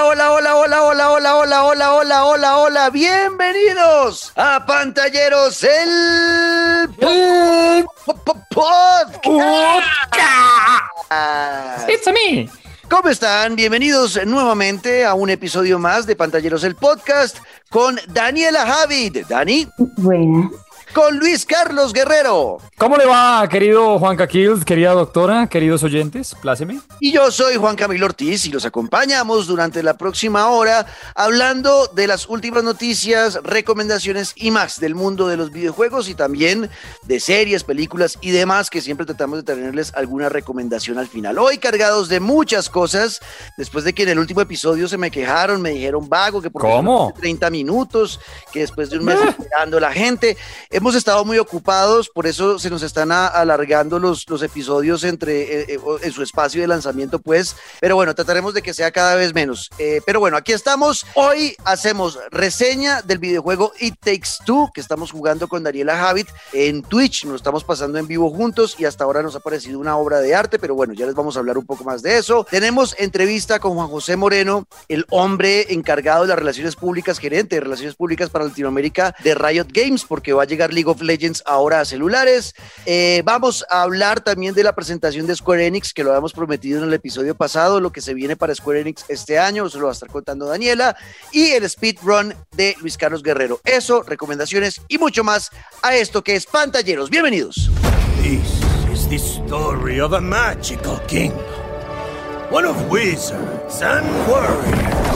Hola, hola, hola, hola, hola, hola, hola, hola, hola, hola, hola. Bienvenidos a Pantalleros, el podcast. It's me. ¿Cómo están? Bienvenidos nuevamente a un episodio más de Pantalleros, el podcast con Daniela Javid. Dani. Buenas con Luis Carlos Guerrero. ¿Cómo le va, querido Juan Caquils, querida doctora, queridos oyentes? Pláceme. Y yo soy Juan Camilo Ortiz y los acompañamos durante la próxima hora hablando de las últimas noticias, recomendaciones y más del mundo de los videojuegos y también de series, películas y demás que siempre tratamos de tenerles alguna recomendación al final. Hoy cargados de muchas cosas, después de que en el último episodio se me quejaron, me dijeron vago, que por ¿Cómo? 30 minutos, que después de un mes esperando la gente hemos estado muy ocupados, por eso se nos están alargando los, los episodios entre eh, eh, en su espacio de lanzamiento, pues. Pero bueno, trataremos de que sea cada vez menos. Eh, pero bueno, aquí estamos. Hoy hacemos reseña del videojuego It Takes Two, que estamos jugando con Daniela Javit en Twitch. Nos lo estamos pasando en vivo juntos y hasta ahora nos ha parecido una obra de arte, pero bueno, ya les vamos a hablar un poco más de eso. Tenemos entrevista con Juan José Moreno, el hombre encargado de las relaciones públicas, gerente de relaciones públicas para Latinoamérica de Riot Games, porque va a llegar League of Legends ahora a celulares. Eh, vamos a hablar también de la presentación de Square Enix, que lo habíamos prometido en el episodio pasado, lo que se viene para Square Enix este año, eso lo va a estar contando Daniela, y el speedrun de Luis Carlos Guerrero. Eso, recomendaciones y mucho más a esto que es Pantalleros. Bienvenidos. This is the story of a magical king, one of wizards and warriors.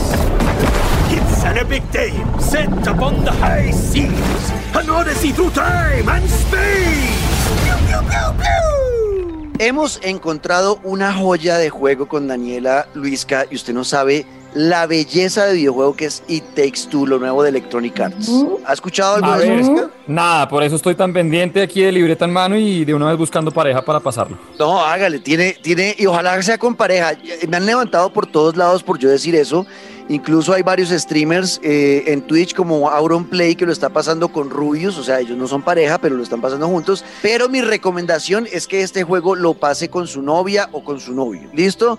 An epic tale set upon the high seas, an odyssey through time and space. Pew, pew, pew, Hemos encontrado una joya de juego con Daniela Luisca y usted no sabe la belleza de videojuego que es It Takes Two, lo nuevo de Electronic Arts. ¿Ha escuchado algo de eso? Nada, por eso estoy tan pendiente aquí de libreta en mano y de una vez buscando pareja para pasarlo. No, hágale, tiene, tiene, y ojalá sea con pareja. Me han levantado por todos lados por yo decir eso Incluso hay varios streamers eh, en Twitch como Auron Play que lo está pasando con Rubius, o sea, ellos no son pareja, pero lo están pasando juntos. Pero mi recomendación es que este juego lo pase con su novia o con su novio. ¿Listo?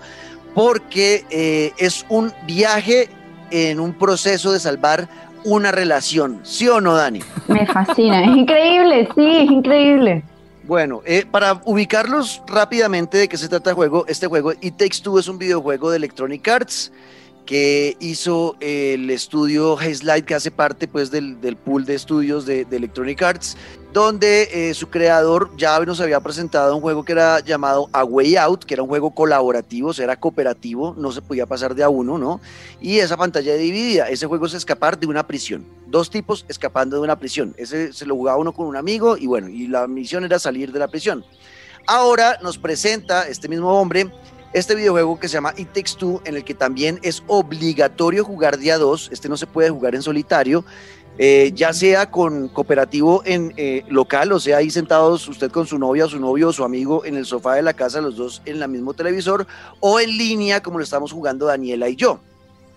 Porque eh, es un viaje en un proceso de salvar una relación. ¿Sí o no, Dani? Me fascina, es increíble, sí, es increíble. Bueno, eh, para ubicarlos rápidamente de qué se trata el juego, este juego It Takes Two es un videojuego de Electronic Arts que hizo el estudio Hazelight, que hace parte pues del, del pool de estudios de, Electronic Arts, donde eh, su creador ya nos había presentado un juego que era llamado A Way Out, que era un juego colaborativo, o sea, era cooperativo, no se podía pasar de a uno, ¿no? Y esa pantalla dividida, ese juego es escapar de una prisión, dos tipos escapando de una prisión, ese se lo jugaba uno con un amigo y bueno, y la misión era salir de la prisión. Ahora nos presenta este mismo hombre este videojuego que se llama It Takes Two, en el que también es obligatorio jugar día 2, este no se puede jugar en solitario, eh, ya sea con cooperativo en eh, local, o sea, ahí sentados usted con su novia, su novio o su amigo en el sofá de la casa, los dos en el mismo televisor, o en línea, como lo estamos jugando Daniela y yo.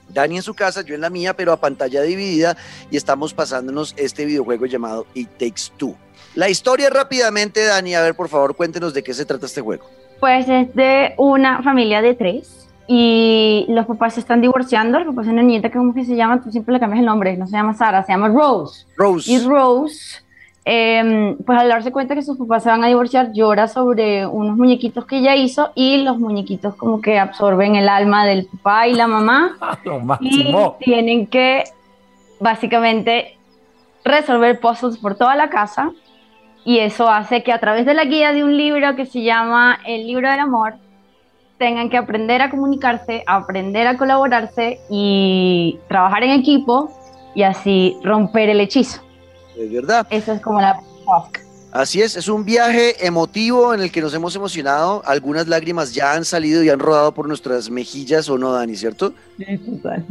Dani en su casa, yo en la mía, pero a pantalla dividida, y estamos pasándonos este videojuego llamado It Takes Two. La historia rápidamente, Dani, a ver, por favor, cuéntenos de qué se trata este juego. Pues es de una familia de tres y los papás se están divorciando. El papá es una nieta que, ¿cómo que se llama? Tú siempre le cambias el nombre, no se llama Sara, se llama Rose. Rose. Y Rose, em, pues al darse cuenta que sus papás se van a divorciar, llora sobre unos muñequitos que ella hizo y los muñequitos como que absorben el alma del papá y la mamá. y tienen que básicamente resolver puzzles por toda la casa y eso hace que a través de la guía de un libro que se llama El libro del amor, tengan que aprender a comunicarse, aprender a colaborarse y trabajar en equipo y así romper el hechizo. Es verdad. Eso es como la Así es, es un viaje emotivo en el que nos hemos emocionado. Algunas lágrimas ya han salido y han rodado por nuestras mejillas, ¿o no, Dani? ¿Cierto? Sí, total.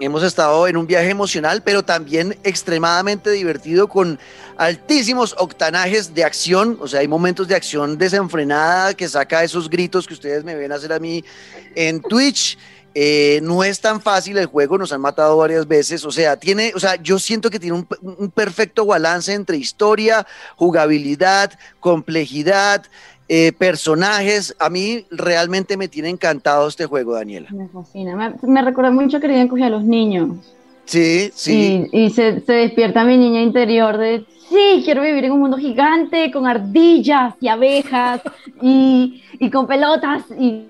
Hemos estado en un viaje emocional, pero también extremadamente divertido con altísimos octanajes de acción. O sea, hay momentos de acción desenfrenada que saca esos gritos que ustedes me ven hacer a mí en Twitch. Eh, no es tan fácil el juego, nos han matado varias veces, o sea, tiene, o sea, yo siento que tiene un, perfecto balance entre historia, jugabilidad, complejidad, eh, personajes. A mí realmente me tiene encantado este juego, Daniela. Me fascina. Me, me recuerda mucho que querían coger a los niños. Sí, sí. Y, y se, se despierta mi niña interior de, sí, quiero vivir en un mundo gigante con ardillas y abejas y, y con pelotas. Y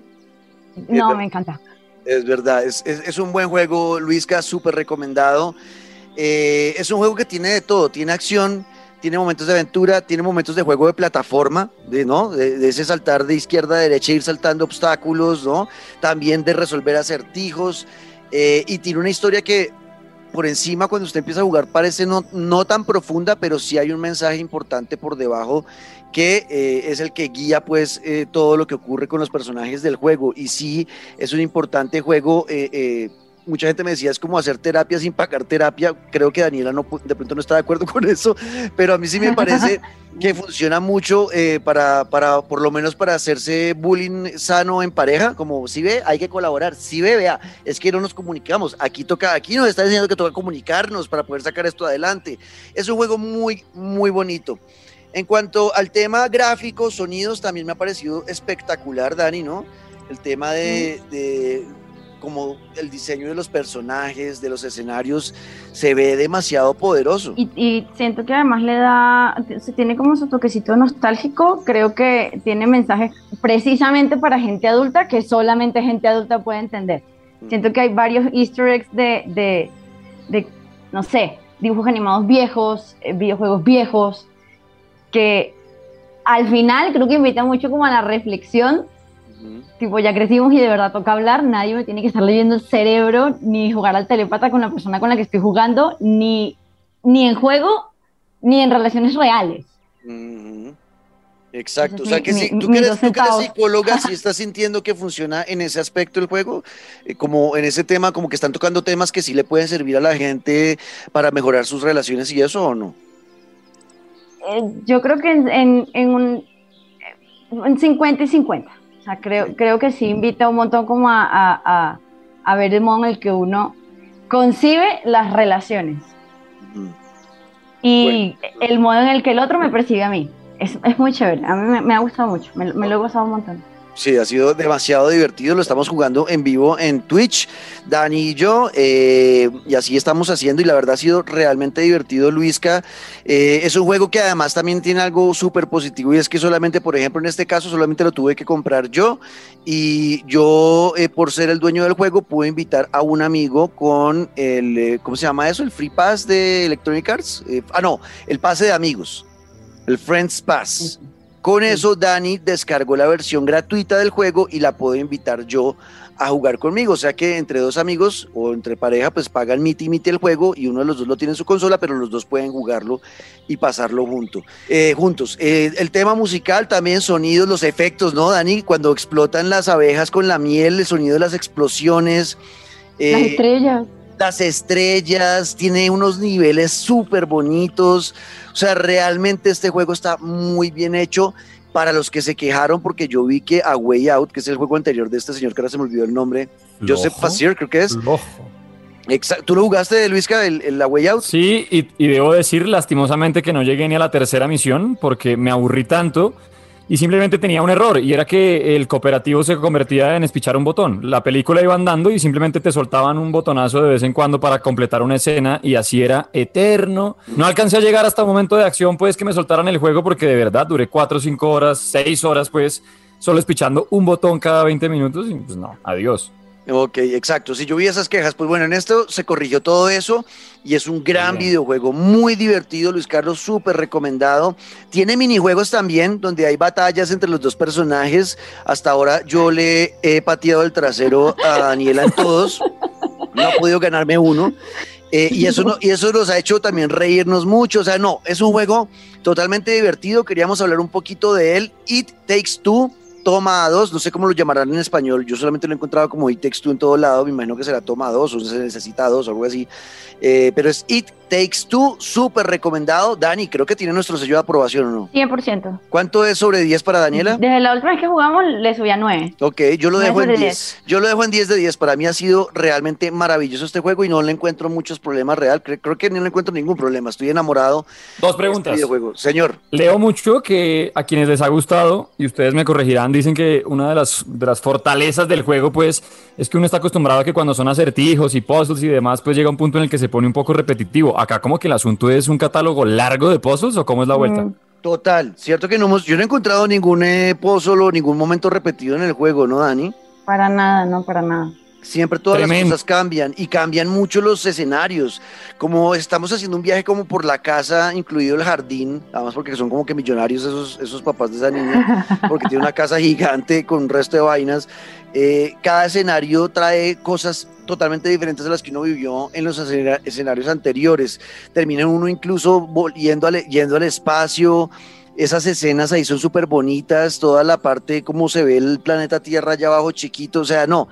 no, me encanta. Es verdad, es, es, un buen juego, Luisca, súper recomendado. Eh, es un juego que tiene de todo, tiene acción, tiene momentos de aventura, tiene momentos de juego de plataforma, de, ¿no? De, de, ese saltar de izquierda a derecha, ir saltando obstáculos, ¿no? También de resolver acertijos. Eh, y tiene una historia que por encima cuando usted empieza a jugar parece no, no tan profunda, pero sí hay un mensaje importante por debajo que eh, es el que guía pues eh, todo lo que ocurre con los personajes del juego. Y sí, es un importante juego. Eh, mucha gente me decía, es como hacer terapia sin pagar terapia. Creo que Daniela no, de pronto no está de acuerdo con eso, pero a mí sí me parece que funciona mucho eh, para, para, por lo menos para hacerse bullying sano en pareja, como si ve, hay que colaborar, si ve, vea, es que no nos comunicamos, aquí toca, aquí nos está diciendo que toca comunicarnos para poder sacar esto adelante. Es un juego muy, muy bonito. En cuanto al tema gráfico, sonidos, también me ha parecido espectacular, Dani, ¿no? El tema de, de como el diseño de los personajes, de los escenarios, se ve demasiado poderoso. Y, y, siento que además le da, se tiene como su toquecito nostálgico, creo que tiene mensajes precisamente para gente adulta que solamente gente adulta puede entender. Mm. Siento que hay varios easter eggs de, de, de no sé, dibujos animados viejos, eh, videojuegos viejos, que al final creo que invita mucho como a la reflexión Tipo, ya crecimos y de verdad toca hablar, nadie me tiene que estar leyendo el cerebro, ni jugar al telepata con la persona con la que estoy jugando, ni, ni en juego, ni en relaciones reales. Uh -huh. Exacto, o sea que si tú, que eres, tú que eres psicóloga, si estás sintiendo que funciona en ese aspecto el juego, eh, como en ese tema, como que están tocando temas que sí le pueden servir a la gente para mejorar sus relaciones y eso o no? Eh, yo creo que en, en, en un en 50 y 50 sea, creo, creo que sí invita un montón como a, a, a, ver el modo en el que uno concibe las relaciones. Mm. Y bueno. el modo en el que el otro me percibe a mí. Es, es muy chévere. A mí me, me ha gustado mucho. Me, me, lo he gozado un montón. Sí, ha sido demasiado divertido. Lo estamos jugando en vivo en Twitch, Dani y yo, eh, y así estamos haciendo. Y la verdad ha sido realmente divertido, Luisca. Eh, es un juego que además también tiene algo súper positivo y es que solamente, por ejemplo, en este caso, solamente lo tuve que comprar yo. Y yo, eh, por ser el dueño del juego, pude invitar a un amigo con el, eh, ¿cómo se llama eso? El Free Pass de Electronic Arts. Eh, ah, no, el pase de amigos, el Friends Pass. Con eso, Dani descargó la versión gratuita del juego y la puedo invitar yo a jugar conmigo. O sea que entre dos amigos o entre pareja, pues pagan miti y miti el juego y uno de los dos lo tiene en su consola, pero los dos pueden jugarlo y pasarlo junto, eh, juntos. Eh, el tema musical también, sonidos, los efectos, ¿no, Dani? Cuando explotan las abejas con la miel, el sonido de las explosiones. Eh, las estrellas las estrellas, tiene unos niveles súper bonitos. O sea, realmente este juego está muy bien hecho. Para los que se quejaron, porque yo vi que A Way Out, que es el juego anterior de este señor que ahora se me olvidó el nombre, Lojo. Joseph Fassier, creo que es. Lojo. Exacto. ¿Tú lo jugaste, Luisca, el, el, la Way Out? Sí, y, y debo decir lastimosamente que no llegué ni a la tercera misión porque me aburrí tanto y simplemente tenía un error y era que el cooperativo se convertía en espichar un botón. La película iba andando y simplemente te soltaban un botonazo de vez en cuando para completar una escena y así era eterno. No alcancé a llegar hasta un momento de acción pues que me soltaran el juego porque de verdad duré 4, 5 horas, 6 horas pues solo espichando un botón cada 20 minutos y pues no, adiós. Ok, exacto. Si yo vi esas quejas, pues bueno, en esto se corrigió todo eso y es un gran Bien. videojuego, muy divertido, Luis Carlos, súper recomendado. Tiene minijuegos también, donde hay batallas entre los dos personajes. Hasta ahora yo le he pateado el trasero a Daniela en todos, no ha podido ganarme uno. Eh, y, eso no, y eso nos ha hecho también reírnos mucho. O sea, no, es un juego totalmente divertido. Queríamos hablar un poquito de él. It Takes Two Toma 2, no sé cómo lo llamarán en español, yo solamente lo he encontrado como It Takes Two en todo lado, me imagino que será Toma 2 o se necesita 2 o algo así, eh, pero es It Takes Two, súper recomendado. Dani, creo que tiene nuestro sello de aprobación, ¿o no? 100%. ¿Cuánto es sobre 10 para Daniela? Desde la última vez que jugamos le subí a 9. Ok, yo lo dejo en de 10. 10. Yo lo dejo en 10 de 10. Para mí ha sido realmente maravilloso este juego y no le encuentro muchos problemas real. Creo, creo que no le encuentro ningún problema. Estoy enamorado Dos de este preguntas. videojuego. Señor, Leo mucho que a quienes les ha gustado, y ustedes me corregirán, dicen que una de las, de las fortalezas del juego, pues, es que uno está acostumbrado a que cuando son acertijos y puzzles y demás, pues llega un punto en el que se pone un poco repetitivo. Acá como que el asunto es un catálogo largo de puzzles o cómo es la vuelta. Mm, total. Cierto que no hemos, yo no he encontrado ningún eh, puzzle o ningún momento repetido en el juego, ¿no, Dani? Para nada, no, para nada. Siempre todas Tremendo. las cosas cambian y cambian mucho los escenarios. Como estamos haciendo un viaje como por la casa, incluido el jardín, además porque son como que millonarios esos, esos papás de esa niña, porque tiene una casa gigante con un resto de vainas. Eh, cada escenario trae cosas totalmente diferentes a las que uno vivió en los escena- escenarios anteriores. Termina uno incluso yendo al, yendo al espacio. Esas escenas ahí son súper bonitas, toda la parte como se ve el planeta Tierra allá abajo chiquito, o sea, no,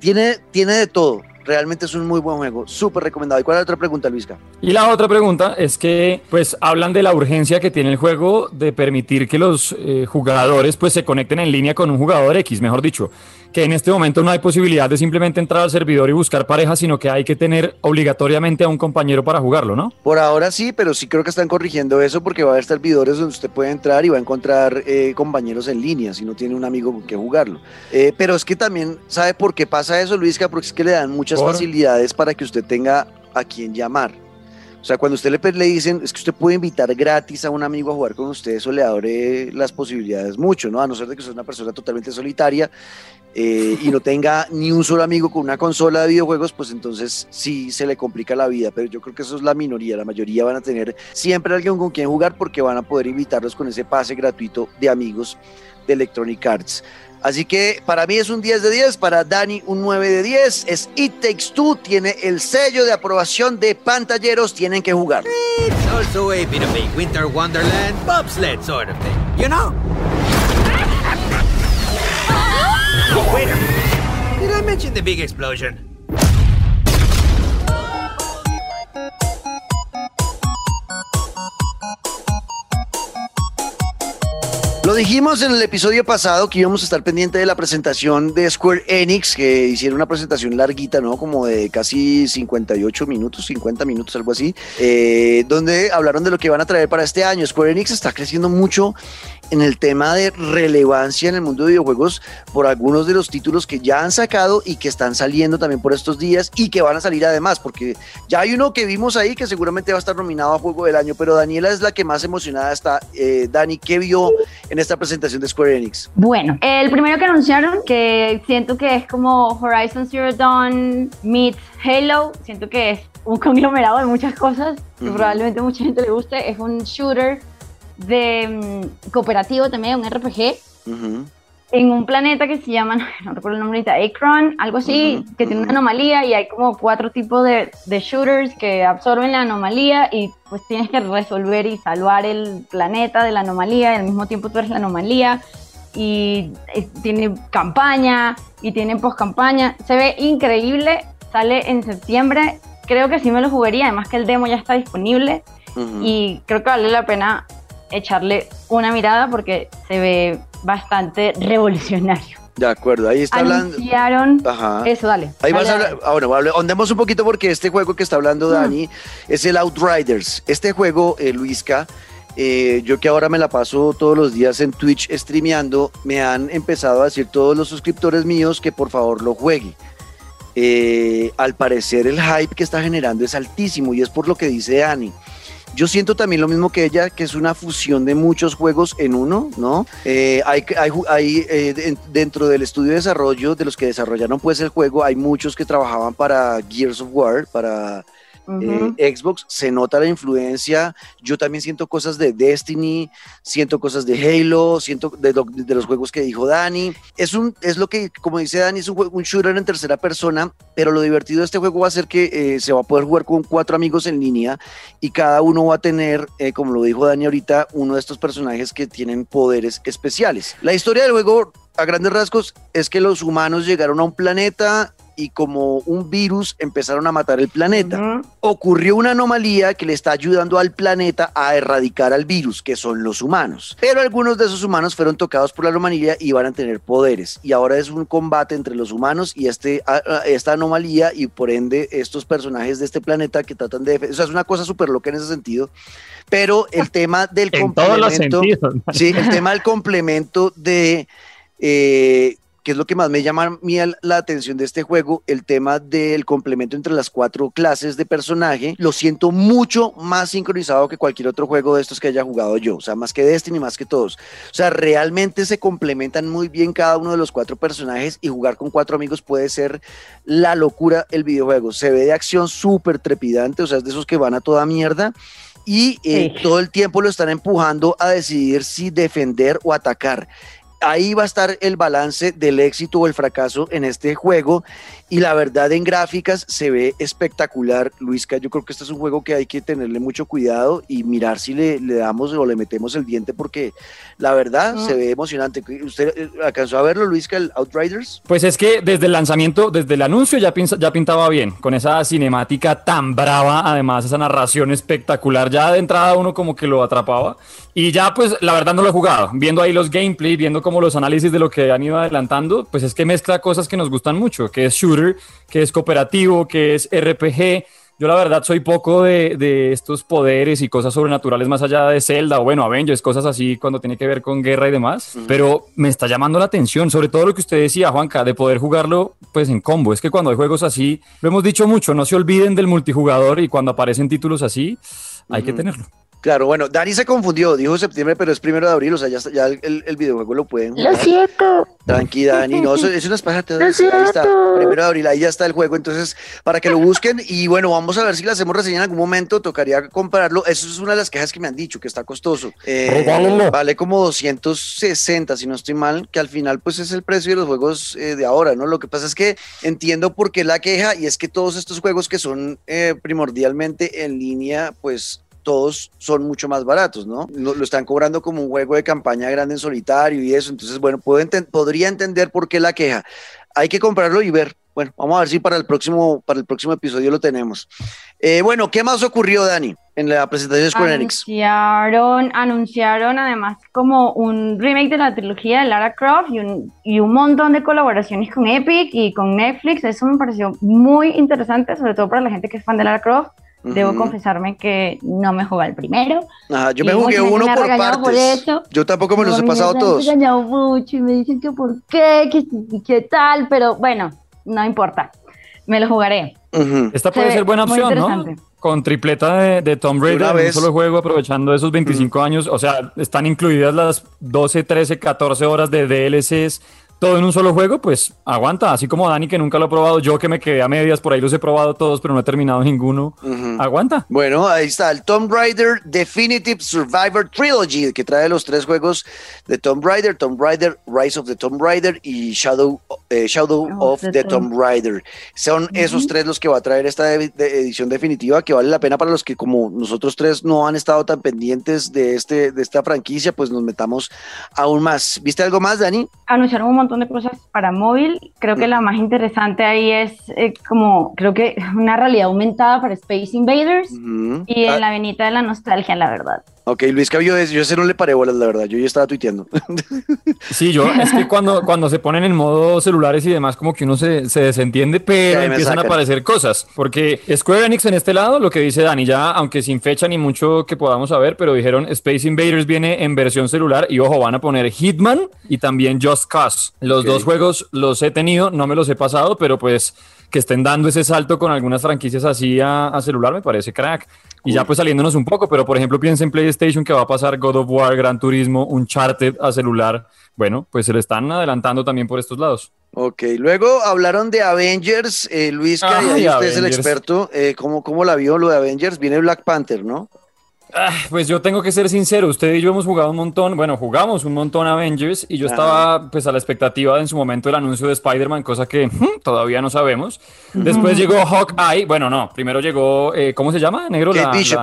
tiene, tiene de todo. Realmente es un muy buen juego, súper recomendado. ¿Y cuál es la otra pregunta, Luisca? Y la otra pregunta es que, pues, hablan de la urgencia que tiene el juego de permitir que los eh, jugadores, pues, se conecten en línea con un jugador X, mejor dicho, que en este momento no hay posibilidad de simplemente entrar al servidor y buscar pareja, sino que hay que tener obligatoriamente a un compañero para jugarlo, ¿no? Por ahora sí, pero sí creo que están corrigiendo eso porque va a haber servidores donde usted puede entrar y va a encontrar eh, compañeros en línea si no tiene un amigo con que jugarlo. Eh, pero es que también, ¿sabe por qué pasa eso, Luisca? Porque es que le dan muchas Facilidades para que usted tenga a quien llamar. O sea, cuando usted le, le dicen, es que usted puede invitar gratis a un amigo a jugar con usted, eso le abre las posibilidades mucho, ¿no? A no ser de que usted es una persona totalmente solitaria eh, y no tenga ni un solo amigo con una consola de videojuegos, pues entonces sí se le complica la vida, pero yo creo que eso es la minoría, la mayoría van a tener siempre alguien con quien jugar porque van a poder invitarlos con ese pase gratuito de amigos de Electronic Arts. Así que para mí es un 10 de 10, para Dani un 9 de 10, es It Takes Two, tiene el sello de aprobación de pantalleros, tienen que jugar. It's also a bit of a winter wonderland bobsled sort of thing, you know? Oh, wait a minute. Did I mention the big explosion? Lo dijimos en el episodio pasado que íbamos a estar pendiente de la presentación de Square Enix, que hicieron una presentación larguita, ¿no? Como de casi 58 minutos, 50 minutos, algo así, eh, donde hablaron de lo que van a traer para este año. Square Enix está creciendo mucho en el tema de relevancia en el mundo de videojuegos por algunos de los títulos que ya han sacado y que están saliendo también por estos días y que van a salir además, porque ya hay uno que vimos ahí que seguramente va a estar nominado a Juego del Año, pero Daniela es la que más emocionada está. Eh, Dani, ¿qué vio en esta presentación de Square Enix? Bueno, el primero que anunciaron, que siento que es como Horizon Zero Dawn meets Halo, siento que es un conglomerado de muchas cosas que probablemente mucha gente le guste, es un shooter de mm, cooperativo también, un RPG, Ujú. en un planeta que se llama, no recuerdo el nombre ahorita, Akron, algo así, Ujú, que tiene una anomalía y hay como cuatro tipos de, de shooters que absorben la anomalía y pues tienes que resolver y salvar el planeta de la anomalía y al mismo tiempo tú eres la anomalía y eh, tiene campaña y tiene post campaña, se ve increíble, sale en septiembre, creo que sí me lo jugaría, además que el demo ya está disponible Ujú. y creo que vale la pena echarle una mirada porque se ve bastante revolucionario. De acuerdo, ahí está hablando. Anunciaron Ajá. eso, dale. Ahí vas a dale, hablar, ah, bueno, ahondemos un poquito porque este juego que está hablando Mm. Dani es el Outriders. Este juego, eh, Luisca, eh, yo que ahora me la paso todos los días en Twitch streameando, me han empezado a decir todos los suscriptores míos que por favor lo juegue. Eh, al parecer el hype que está generando es altísimo y es por lo que dice Dani. Yo siento también lo mismo que ella, que es una fusión de muchos juegos en uno, ¿no? Eh, hay, hay, hay, eh, de- dentro del estudio de desarrollo, de los que desarrollaron pues el juego, hay muchos que trabajaban para Gears of War, para Eh, Xbox, se nota la influencia. Yo también siento cosas de Destiny, siento cosas de Halo, siento de, lo- de los juegos que dijo Dani. Es, un, es lo que, como dice Dani, es un, un shooter en tercera persona, pero lo divertido de este juego va a ser que eh, se va a poder jugar con cuatro amigos en línea y cada uno va a tener, eh, como lo dijo Dani ahorita, uno de estos personajes que tienen poderes especiales. La historia del juego, a grandes rasgos, es que los humanos llegaron a un planeta y como un virus empezaron a matar el planeta. Ocurrió una anomalía que le está ayudando al planeta a erradicar al virus, que son los humanos. Pero algunos de esos humanos fueron tocados por la anomalía y van a tener poderes. Y ahora es un combate entre los humanos y este, esta anomalía y por ende estos personajes de este planeta que tratan de... O sea, es una cosa súper loca en ese sentido pero el tema del complemento, sí, el tema del complemento de eh, que es lo que más me llama la atención de este juego, el tema del complemento entre las cuatro clases de personaje, lo siento mucho más sincronizado que cualquier otro juego de estos que haya jugado yo, o sea, más que Destiny, más que todos. O sea, realmente se complementan muy bien cada uno de los cuatro personajes y jugar con cuatro amigos puede ser la locura el videojuego. Se ve de acción súper trepidante, o sea, es de esos que van a toda mierda y eh, todo el tiempo lo están empujando a decidir si defender o atacar ahí va a estar el balance del éxito o el fracaso en este juego. Y la verdad, en gráficas se ve espectacular, Luisca. Yo creo que este es un juego que hay que tenerle mucho cuidado y mirar si le, le damos o le metemos el diente, porque la verdad se ve emocionante. ¿Usted eh, alcanzó a verlo, Luisca, el Outriders? Pues es que desde el lanzamiento, desde el anuncio, ya, ya pintaba bien, con esa cinemática tan brava, además, esa narración espectacular. Ya de entrada uno como que lo atrapaba. Y ya, pues, la verdad no lo he jugado. Viendo ahí los gameplay, viendo como los análisis de lo que han ido adelantando, pues es que mezcla cosas que nos gustan mucho, que es shooter, que es cooperativo, que es RPG. Yo la verdad soy poco de, de, estos poderes y cosas sobrenaturales más allá de Zelda o bueno, Avengers, cosas así cuando tiene que ver con guerra y demás. Pero me está llamando la atención, sobre todo lo que usted decía, Juanca, de poder jugarlo pues en combo. Es que cuando hay juegos así, lo hemos dicho mucho, no se olviden del multijugador y cuando aparecen títulos así, hay que tenerlo. Claro, bueno, Dani se confundió, dijo septiembre, pero es primero de abril, o sea, ya, ya el, el, videojuego lo pueden jugar. Lo siento. Tranquila, Dani, no, es una paja. Lo ahí está, primero de abril, ahí ya está el juego, entonces, para que lo busquen, y bueno, vamos a ver si lo hacemos reseña en algún momento, tocaría comprarlo, eso es una de las quejas que me han dicho, que está costoso. Eh, vale como 260, si no estoy mal, que al final, pues, es el precio de los juegos eh, de ahora, ¿no? Lo que pasa es que entiendo por qué la queja, y es que todos estos juegos que son eh, primordialmente en línea, pues, todos son mucho más baratos, ¿no? Lo están cobrando como un juego de campaña grande en solitario y eso. Entonces, bueno, puedo podría entender por qué la queja. Hay que comprarlo y ver. Bueno, vamos a ver si para el próximo, para el próximo episodio lo tenemos. Eh, bueno, ¿qué más ocurrió, Dani, en la presentación de Square Enix? Anunciaron, anunciaron además como un remake de la trilogía de Lara Croft y un, y un montón de colaboraciones con Epic y con Netflix. Eso me pareció muy interesante, sobre todo para la gente que es fan de Lara Croft. Debo confesarme que no me jugué el primero. Ajá, yo me jugué uno por partes. yo tampoco me los he pasado todos. Me han engañado mucho y me dicen que por qué, que qué tal, pero bueno, no importa. Me lo jugaré. Esta puede ser buena opción, ¿no? Con tripleta de, de Tomb Raider en un solo juego, aprovechando esos 25 años. O sea, están incluidas las 12, 13, 14 horas de DLCs todo en un solo juego, pues aguanta. Así como Dani, que nunca lo ha probado, yo que me quedé a medias, por ahí los he probado todos, pero no he terminado ninguno. Aguanta. Bueno, ahí está el Tomb Raider Definitive Survivor Trilogy, que trae los tres juegos de Tomb Raider, Tomb Raider, Rise of the Tomb Raider y Shadow, eh, Shadow of the, Tomb Raider. Son esos tres los que va a traer esta edición definitiva, que vale la pena para los que como nosotros tres no han estado tan pendientes de, este, de esta franquicia, pues nos metamos aún más. ¿Viste algo más, Dani? Anunciaron un montón de cosas para móvil. Creo que la más interesante ahí es eh, como, creo que una realidad aumentada para Space Invaders y en ah. la venita de la nostalgia, la verdad. Ok, Luis Cabello, yo ese no le paré bolas, la verdad. Yo ya estaba tuiteando. Sí, yo, es que cuando, cuando se ponen en modo celulares y demás, como que uno se, se desentiende, pero empiezan a aparecer cosas. Porque Square Enix en este lado, lo que dice Dani, ya, aunque sin fecha ni mucho que podamos saber, pero dijeron Space Invaders viene en versión celular y ojo, van a poner Hitman y también Just Cause. Los dos juegos los he tenido, no me los he pasado, pero pues que estén dando ese salto con algunas franquicias así a, a celular me parece crack. Y ya pues saliéndonos un poco, pero por ejemplo piensa en PlayStation que va a pasar God of War, Gran Turismo, Uncharted a celular. Bueno, pues se le están adelantando también por estos lados. Ok, luego hablaron de Avengers, eh, Luis, que usted es el experto. Eh, ¿cómo, ¿Cómo la vio lo de Avengers? Viene Black Panther, ¿no? Ah, pues yo tengo que ser sincero, usted y yo hemos jugado un montón, bueno, jugamos un montón Avengers y yo Ajá. estaba pues a la expectativa en su momento del anuncio de Spider-Man, cosa que hmm, todavía no sabemos. Después llegó Hawkeye, bueno, no, primero llegó, eh, ¿cómo se llama, negro? Kate Bishop.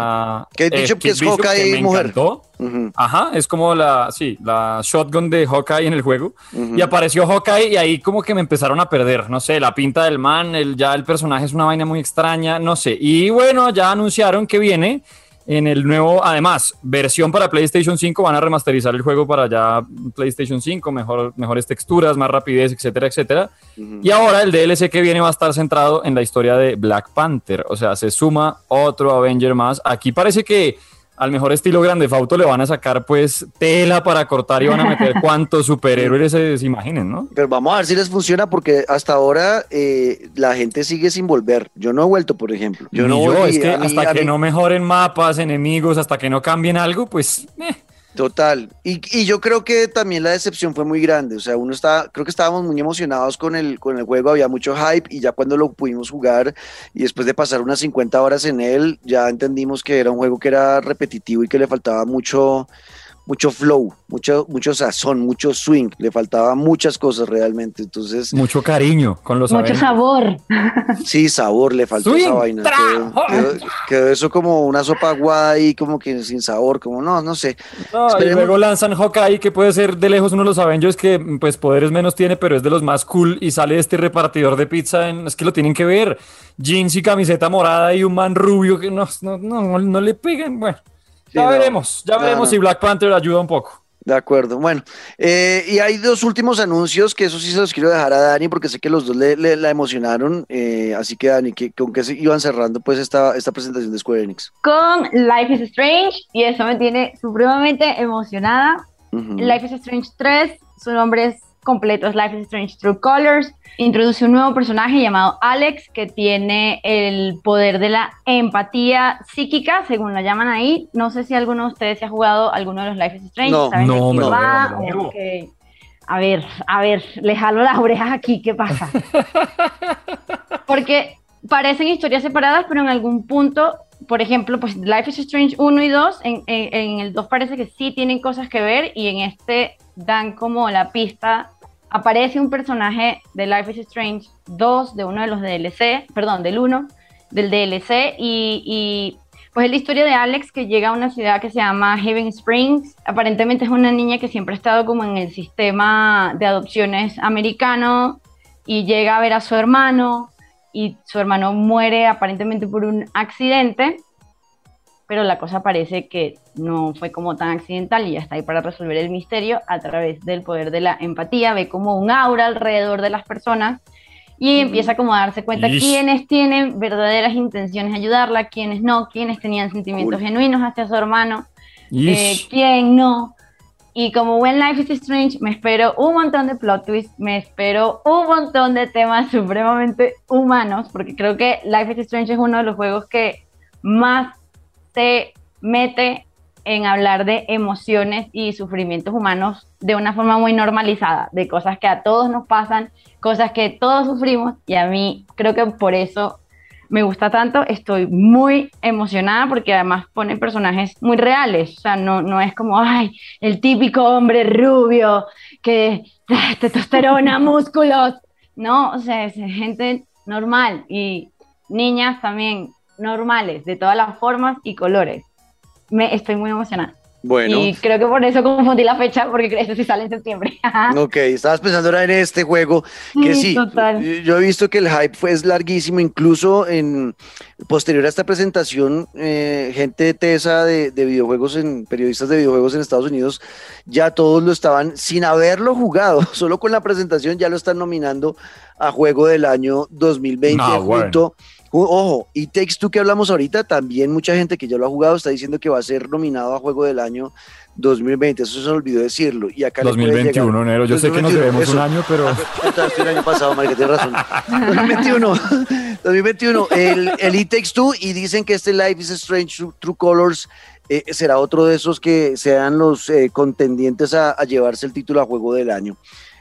Kate Bishop, que es Hawkeye me mujer. encantó. Ujú. Ajá, es como la, sí, la shotgun de Hawkeye en el juego. Y apareció Hawkeye y ahí como que me empezaron a perder, no sé, la pinta del man, el, ya el personaje es una vaina muy extraña, no sé. Y bueno, ya anunciaron que viene en el nuevo, además, versión para PlayStation 5, van a remasterizar el juego para ya PlayStation 5, mejor, mejores texturas, más rapidez, etcétera, etcétera. Y ahora el DLC que viene va a estar centrado en la historia de Black Panther, o sea, se suma otro Avenger más. Aquí parece que al mejor estilo Grande Fauto le van a sacar pues tela para cortar y van a meter cuantos superhéroes se, se imaginen, ¿no? Pero vamos a ver si les funciona porque hasta ahora eh, la gente sigue sin volver. Yo no he vuelto, por ejemplo. Yo Ni no yo, volví. es que mí- hasta que mí- no mejoren mapas, enemigos, hasta que no cambien algo, pues eh, Total. Y, y yo creo que también la decepción fue muy grande. O sea, uno está, creo que estábamos muy emocionados con el, con el juego, había mucho hype y ya cuando lo pudimos jugar y después de pasar unas 50 horas en él, ya entendimos que era un juego que era repetitivo y que le faltaba mucho, mucho flow, mucho, mucho sazón, mucho swing, le faltaba muchas cosas realmente. Entonces, mucho cariño con los Mucho sabor. sí, sabor, le faltó esa vaina. Quedó, quedó- quedó eso como una sopa guay, como que sin sabor, como no, no sé. No, y luego lanzan Hawkeye, que puede ser de lejos uno de los Avengers que pues poderes menos tiene, pero es de los más cool y sale este repartidor de pizza, en- es que lo tienen que ver, jeans y camiseta morada y un man rubio que no, no, no, no le pegan, bueno, ya no. veremos, ya No, veremos no. si Black Panther ayuda un poco. De acuerdo, bueno, eh, y hay dos últimos anuncios que eso sí se los quiero dejar a Dani porque sé que los dos le, le- la emocionaron, eh, así que Dani, que, ¿con qué se iban cerrando pues esta, esta presentación de Square Enix? Con Life is Strange y eso me tiene supremamente emocionada. Life is Strange 3, su nombre es completo, es Life is Strange True Colors. Introduce un nuevo personaje llamado Alex que tiene el poder de la empatía psíquica, según lo llaman ahí. No sé si alguno de ustedes se ha jugado alguno de los Life is Strange. No, ¿saben no, me va? me lo. A ver, a ver, le jalo las orejas aquí, ¿qué pasa? Porque parecen historias separadas, pero en algún punto, por ejemplo, pues Life is Strange 1 y 2, en, en- en el 2 parece que sí tienen cosas que ver y en este dan como la pista. Aparece un personaje de Life is Strange 2, de uno de los DLC, perdón, del 1, del DLC, y, y, pues es la historia de Alex que llega a una ciudad que se llama Haven Springs. Aparentemente es una niña que siempre ha estado como en el sistema de adopciones americano y llega a ver a su hermano y su hermano muere aparentemente por un accidente, pero la cosa parece que no fue como tan accidental y ya está ahí para resolver el misterio a través del poder de la empatía, ve como un aura alrededor de las personas y empieza como a darse cuenta quiénes tienen verdaderas intenciones de ayudarla, quiénes no, quiénes tenían sentimientos genuinos hacia su hermano, eh, quién no. Y como buen Life is Strange, me espero un montón de plot twists, me espero un montón de temas supremamente humanos, porque creo que Life is Strange es uno de los juegos que más se mete en hablar de emociones y sufrimientos humanos de una forma muy normalizada, de cosas que a todos nos pasan, cosas que todos sufrimos, y a mí creo que por eso me gusta tanto, estoy muy emocionada porque además pone personajes muy reales, o sea, no, no es como, ay, el típico hombre rubio que ah, testosterona, músculos, no, o sea, es gente normal y niñas también normales, de todas las formas y colores. Me estoy muy emocionada. Bueno, Y creo que por eso confundí la fecha, porque este sí sale en septiembre. ok, estabas pensando ahora en este juego, que Sí, sí, total. yo- he visto que el hype fue es larguísimo, incluso en posterior a esta presentación, eh, gente de TESA de, de videojuegos, en periodistas de videojuegos en Estados Unidos, ya todos lo estaban, sin haberlo jugado, solo con la presentación ya lo están nominando a Juego del Año 2020 No, junto... ju- Ojo, y Takes Two que hablamos ahorita, también mucha gente que ya lo ha jugado está diciendo que va a ser nominado a Juego del Año 2020, eso se me olvidó decirlo. Y acá le puede 2021, llegar- enero. Yo sé que nos 2021, debemos un eso. año, pero fue el año pasado, marica, tienes razón. 2021, 2021, el, el It Takes Two y dicen que este Life is Strange True, True Colors eh, será otro de esos que sean los eh, contendientes a, a llevarse el título a juego del año.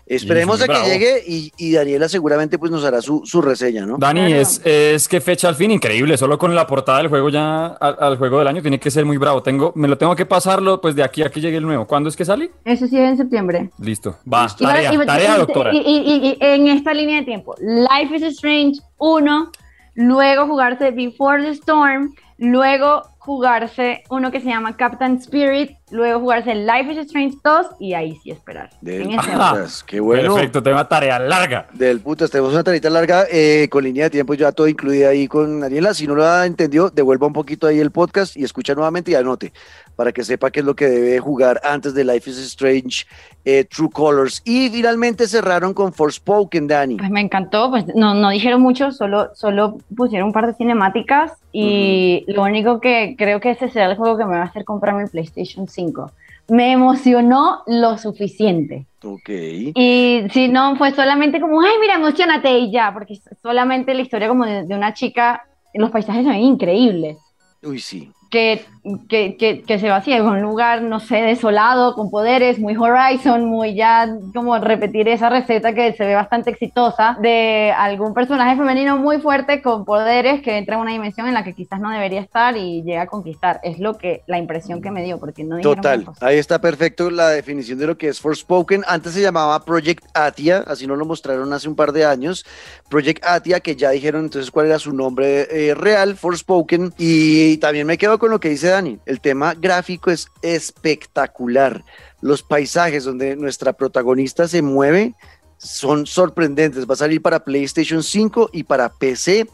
Esperemos a que bravo. llegue y, y Daniela seguramente pues nos hará su, su reseña, ¿no? Dani, Claro. es, es que fecha al fin increíble. Solo con la portada del juego ya al, al juego del año tiene que ser muy bravo. Tengo, me lo tengo que pasarlo pues de aquí a que llegue el nuevo. ¿Cuándo es que sale? Eso sí es en septiembre. Listo. Va, tarea, y tarea, y- doctora. Y, y- y- y en esta línea de tiempo, Life is Strange 1, luego jugarse Before the Storm, luego jugarse uno que se llama Captain Spirit, luego jugarse Life is Strange 2 y ahí sí esperar. Del En putas, qué bueno. Perfecto, tema tarea larga. Del putas, tenemos una tarita larga eh, con línea de tiempo ya todo incluida ahí con Daniela. Si no lo ha entendido, devuelva un poquito ahí el podcast y escucha nuevamente y anote para que sepa qué es lo que debe jugar antes de Life is Strange eh, True Colors. Y finalmente cerraron con Forspoken, Dani. Pues me encantó, pues no, no dijeron mucho, solo, solo pusieron un par de cinemáticas y lo único que creo que ese será el juego que me va a hacer comprar mi PlayStation 5. Me emocionó lo suficiente. Ok. Y si no, fue solamente como, ay, mira, emocionate y ya, porque solamente la historia como de, de una chica, los paisajes son increíbles, Uy, sí. que, que, que, que se va así en un lugar, no sé, desolado, con poderes, muy Horizon, muy ya como repetir esa receta que se ve bastante exitosa de algún personaje femenino muy fuerte con poderes que entra en una dimensión en la que quizás no debería estar y llega a conquistar. Es lo que, la impresión que me dio, porque no Total, ahí está perfecto la definición de lo que es Forspoken. Antes se llamaba Project Atia, así nos lo mostraron hace un par de años. Project Atia, que ya dijeron entonces cuál era su nombre eh, real, Forspoken. Y también me quedo con lo que dice El tema gráfico es espectacular. Los paisajes donde nuestra protagonista se mueve son sorprendentes. Va a salir para PlayStation 5 y para PC.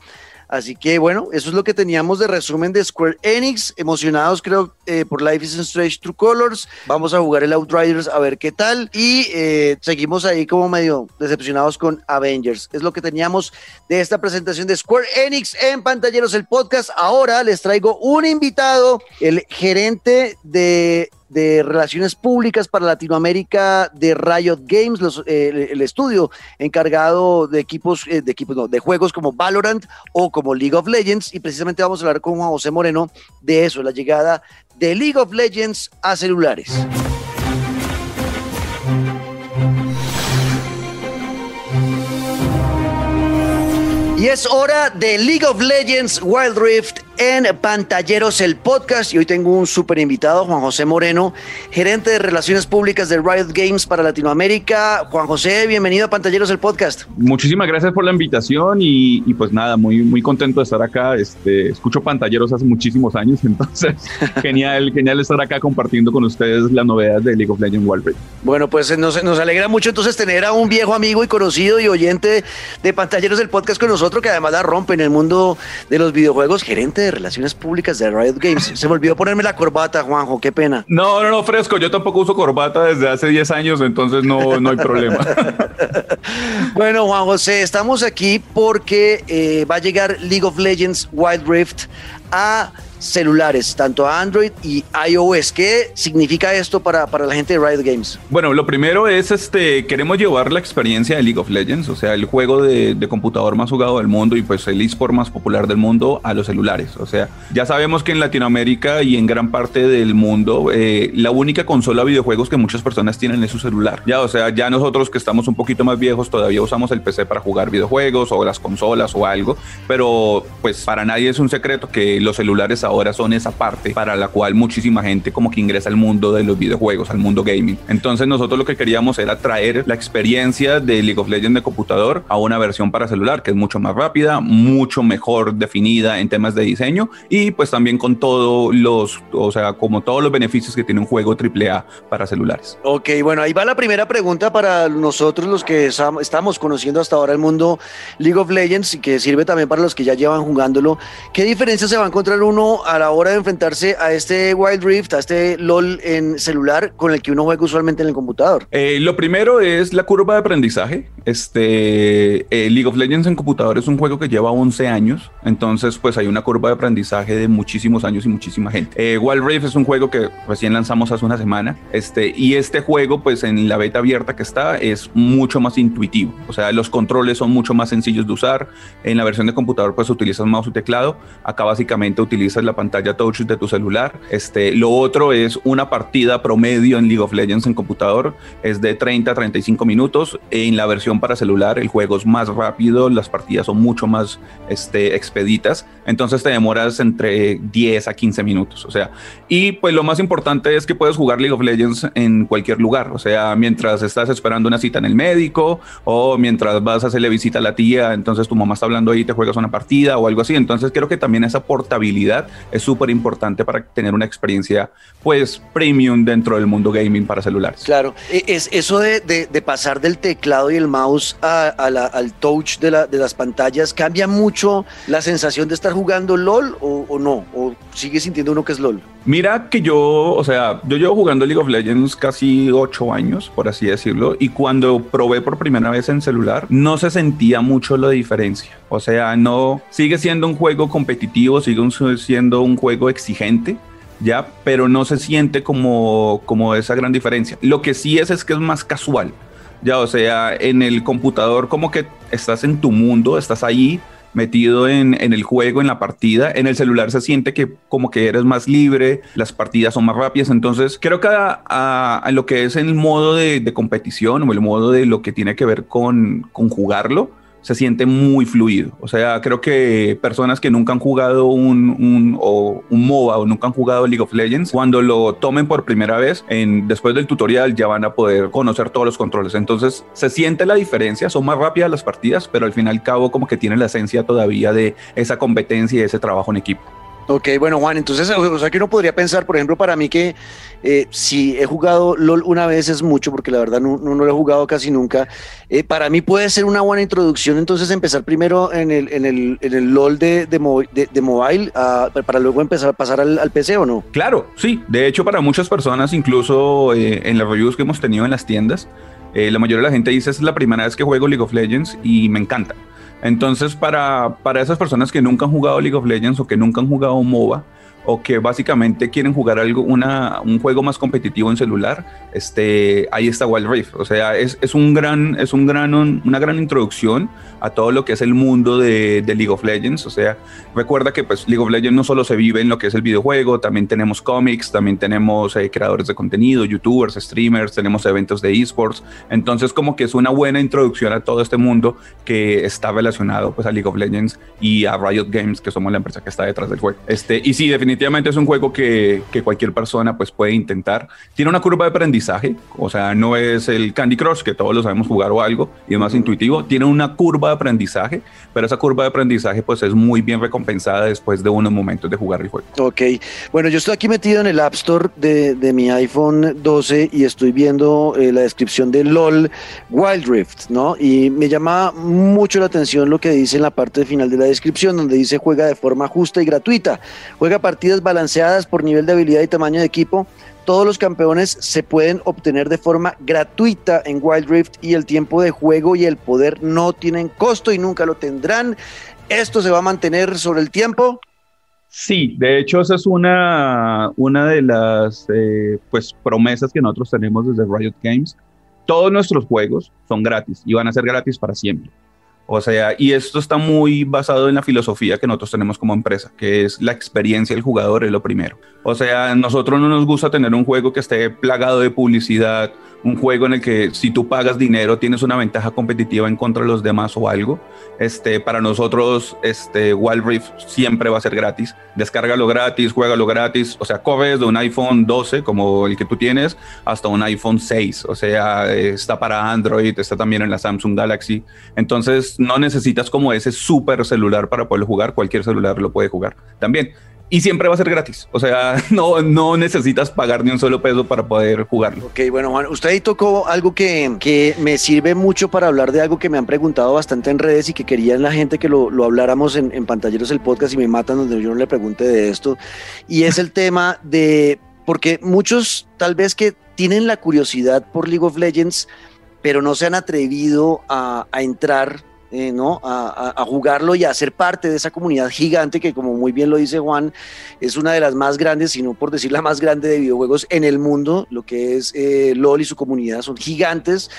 Así que bueno, eso es lo que teníamos de resumen de Square Enix. Emocionados creo eh, por Life is Strange True Colors. Vamos a jugar el Outriders a ver qué tal. Y eh, seguimos ahí como medio decepcionados con Avengers. Es lo que teníamos de esta presentación de Square Enix en Pantalleros el Podcast. Ahora les traigo un invitado, el gerente de de Relaciones Públicas para Latinoamérica de Riot Games, eh, el, estudio encargado de equipos, eh, de equipos, de juegos como Valorant o como League of Legends. Y precisamente vamos a hablar con Juan José Moreno de eso, la llegada de League of Legends a celulares. Y es hora de League of Legends Wild Rift en Pantalleros el podcast y hoy tengo un súper invitado, Juan José Moreno, gerente de Relaciones Públicas de Riot Games para Latinoamérica. Juan José, bienvenido a Pantalleros el podcast. Muchísimas gracias por la invitación y, y pues nada, muy, muy contento de estar acá. Este, escucho Pantalleros hace muchísimos años, entonces genial, genial estar acá compartiendo con ustedes las novedades de League of Legends Rift. Bueno, pues nos, nos alegra mucho entonces tener a un viejo amigo y conocido y oyente de Pantalleros del podcast con nosotros que además la rompe en el mundo de los videojuegos, gerente de Relaciones Públicas de Riot Games. Se me olvidó ponerme la corbata, Juanjo, qué pena. No, no, no, fresco. Yo tampoco uso corbata desde hace 10 años, entonces no, no hay problema. Bueno, Juan José, estamos aquí porque eh, va a llegar League of Legends Wild Rift a celulares, tanto a Android y iOS. ¿Qué significa esto para, para la gente de Riot Games? Bueno, lo primero es, este, queremos llevar la experiencia de League of Legends, o sea, el juego de, de computador más jugado del mundo y pues el eSport más popular del mundo a los celulares. O sea, ya sabemos que en Latinoamérica y en gran parte del mundo, eh, la única consola de videojuegos que muchas personas tienen es su celular. Ya, o sea, ya nosotros que estamos un poquito más viejos todavía usamos el PC para jugar videojuegos o las consolas o algo, pero pues para nadie es un secreto que los celulares ahora son esa parte para la cual muchísima gente como que ingresa al mundo de los videojuegos, al mundo gaming. Entonces nosotros lo que queríamos era traer la experiencia de League of Legends de computador a una versión para celular que es mucho más rápida, mucho mejor definida en temas de diseño y pues también con todos los, o sea, como todos los beneficios que tiene un juego AAA para celulares. Ok, bueno, ahí va la primera pregunta para nosotros los que estam- estamos conociendo hasta ahora el mundo League of Legends y que sirve también para los que ya llevan jugándolo. ¿Qué diferencia se va a encontrar uno a la hora de enfrentarse a este Wild Rift, a este LOL en celular con el que uno juega usualmente en el computador? Eh, lo primero es la curva de aprendizaje. Este, eh, League of Legends en computador es un juego que lleva 11 años, entonces pues hay una curva de aprendizaje de muchísimos años y muchísima gente. Eh, Wild Rift es un juego que recién lanzamos hace una semana, este, y este juego pues en la beta abierta que está es mucho más intuitivo, o sea, los controles son mucho más sencillos de usar, en la versión de computador pues utilizas mouse y teclado, acá básicamente utilizas la pantalla touch de tu celular, este, lo otro es una partida promedio en League of Legends en computador, es de 30 a 35 minutos, en la versión para celular, el juego es más rápido, las partidas son mucho más este, expeditas, entonces te demoras entre 10 a 15 minutos, o sea, y pues lo más importante es que puedes jugar League of Legends en cualquier lugar, o sea, mientras estás esperando una cita en el médico o mientras vas a hacerle visita a la tía, entonces tu mamá está hablando ahí te juegas una partida o algo así, entonces creo que también esa portabilidad es súper importante para tener una experiencia pues premium dentro del mundo gaming para celulares. Claro, e, es eso de, de pasar del teclado y el mouse al touch de, la, de, las pantallas, ¿cambia mucho la sensación de estar jugando LOL o, no? ¿O sigue sintiendo uno que es LOL? Mira que yo, o sea, yo llevo jugando League of Legends casi ocho años, por así decirlo, y cuando probé por primera vez en celular, no se sentía mucho la diferencia. O sea, no, sigue siendo un juego competitivo, sigue siendo un juego exigente, ya, pero no se siente como, como esa gran diferencia. Lo que sí es es que es más casual. Ya, o sea, en el computador como que estás en tu mundo, estás ahí metido en, el juego, en la partida. En el celular se siente que como que eres más libre, las partidas son más rápidas. Entonces, creo que a, lo que es el modo de, de, competición o el modo de lo que tiene que ver con, con jugarlo, se siente muy fluido. O sea, creo que personas que nunca han jugado un, un, o MOBA o nunca han jugado League of Legends, cuando lo tomen por primera vez, en, después del tutorial ya van a poder conocer todos los controles. Entonces se siente la diferencia, son más rápidas las partidas, pero al fin y al cabo como que tiene la esencia todavía de esa competencia y ese trabajo en equipo. Ok, bueno Juan, entonces, o sea que uno podría pensar, por ejemplo, para mí que eh, si he jugado LOL una vez es mucho, porque la verdad no, lo he jugado casi nunca, eh, para mí puede ser una buena introducción entonces empezar primero en el, en el, en el LOL de, de, mobile para luego empezar a pasar al, PC o no? Claro, sí, de hecho para muchas personas, incluso eh, en las reviews que hemos tenido en las tiendas, la mayoría de la gente dice es la primera vez que juego League of Legends y me encanta. Entonces, para, para esas personas que nunca han jugado League of Legends o que nunca han jugado MOBA, o que básicamente quieren jugar algo, una, un juego más competitivo en celular, este, ahí está Wild Rift. O sea, es, es un gran, es un gran, una gran introducción a todo lo que es el mundo de, League of Legends. O sea, recuerda que pues League of Legends no solo se vive en lo que es el videojuego, también tenemos cómics, también tenemos eh, creadores de contenido, youtubers, streamers, tenemos eventos de esports. Entonces, como que es una buena introducción a todo este mundo que está relacionado pues a League of Legends y a Riot Games, que somos la empresa que está detrás del juego. Este, y sí, definitivamente definitivamente es un juego que, que, cualquier persona pues puede intentar. Tiene una curva de aprendizaje, o sea, no es el Candy Crush, que todos lo sabemos jugar o algo, y es más intuitivo. Tiene una curva de aprendizaje, pero esa curva de aprendizaje pues es muy bien recompensada después de unos momentos de jugar el juego. Ok, bueno, yo estoy aquí metido en el App Store de, de mi iPhone 12 y estoy viendo eh, la descripción de LOL Wild Rift, ¿no? Y me llama mucho la atención lo que dice en la parte final de la descripción, donde dice juega de forma justa y gratuita. Juega a partidas balanceadas por nivel de habilidad y tamaño de equipo. Todos los campeones se pueden obtener de forma gratuita en Wild Rift y el tiempo de juego y el poder no tienen costo y nunca lo tendrán. ¿Esto se va a mantener sobre el tiempo? Sí, de hecho esa es una, una de las eh, pues, promesas que nosotros tenemos desde Riot Games. Todos nuestros juegos son gratis y van a ser gratis para siempre. O sea, y esto está muy basado en la filosofía que nosotros tenemos como empresa, que es la experiencia del jugador es lo primero. O sea, nosotros no nos gusta tener un juego que esté plagado de publicidad, un juego en el que si tú pagas dinero tienes una ventaja competitiva en contra de los demás o algo. Este, para nosotros, este, Wild Rift siempre va a ser gratis. Descárgalo gratis, juégalo gratis. O sea, corres de un iPhone 12 como el que tú tienes hasta un iPhone 6. O sea, está para Android, está también en la Samsung Galaxy. Entonces, no necesitas como ese super celular para poder jugar. Cualquier celular lo puede jugar también y siempre va a ser gratis. O sea, no, no necesitas pagar ni un solo peso para poder jugarlo. Ok, bueno, Juan, usted ahí tocó algo que, que me sirve mucho para hablar de algo que me han preguntado bastante en redes y que querían la gente que lo, lo habláramos en, en Pantalleros el podcast y me matan donde yo no le pregunte de esto. Y es el tema de, porque muchos tal vez que tienen la curiosidad por League of Legends, pero no se han atrevido a, entrar eh, ¿no? A, jugarlo y a ser parte de esa comunidad gigante que, como muy bien lo dice Juan, es una de las más grandes, si no por decir la más grande de videojuegos en el mundo, lo que es eh, LOL y su comunidad son gigantes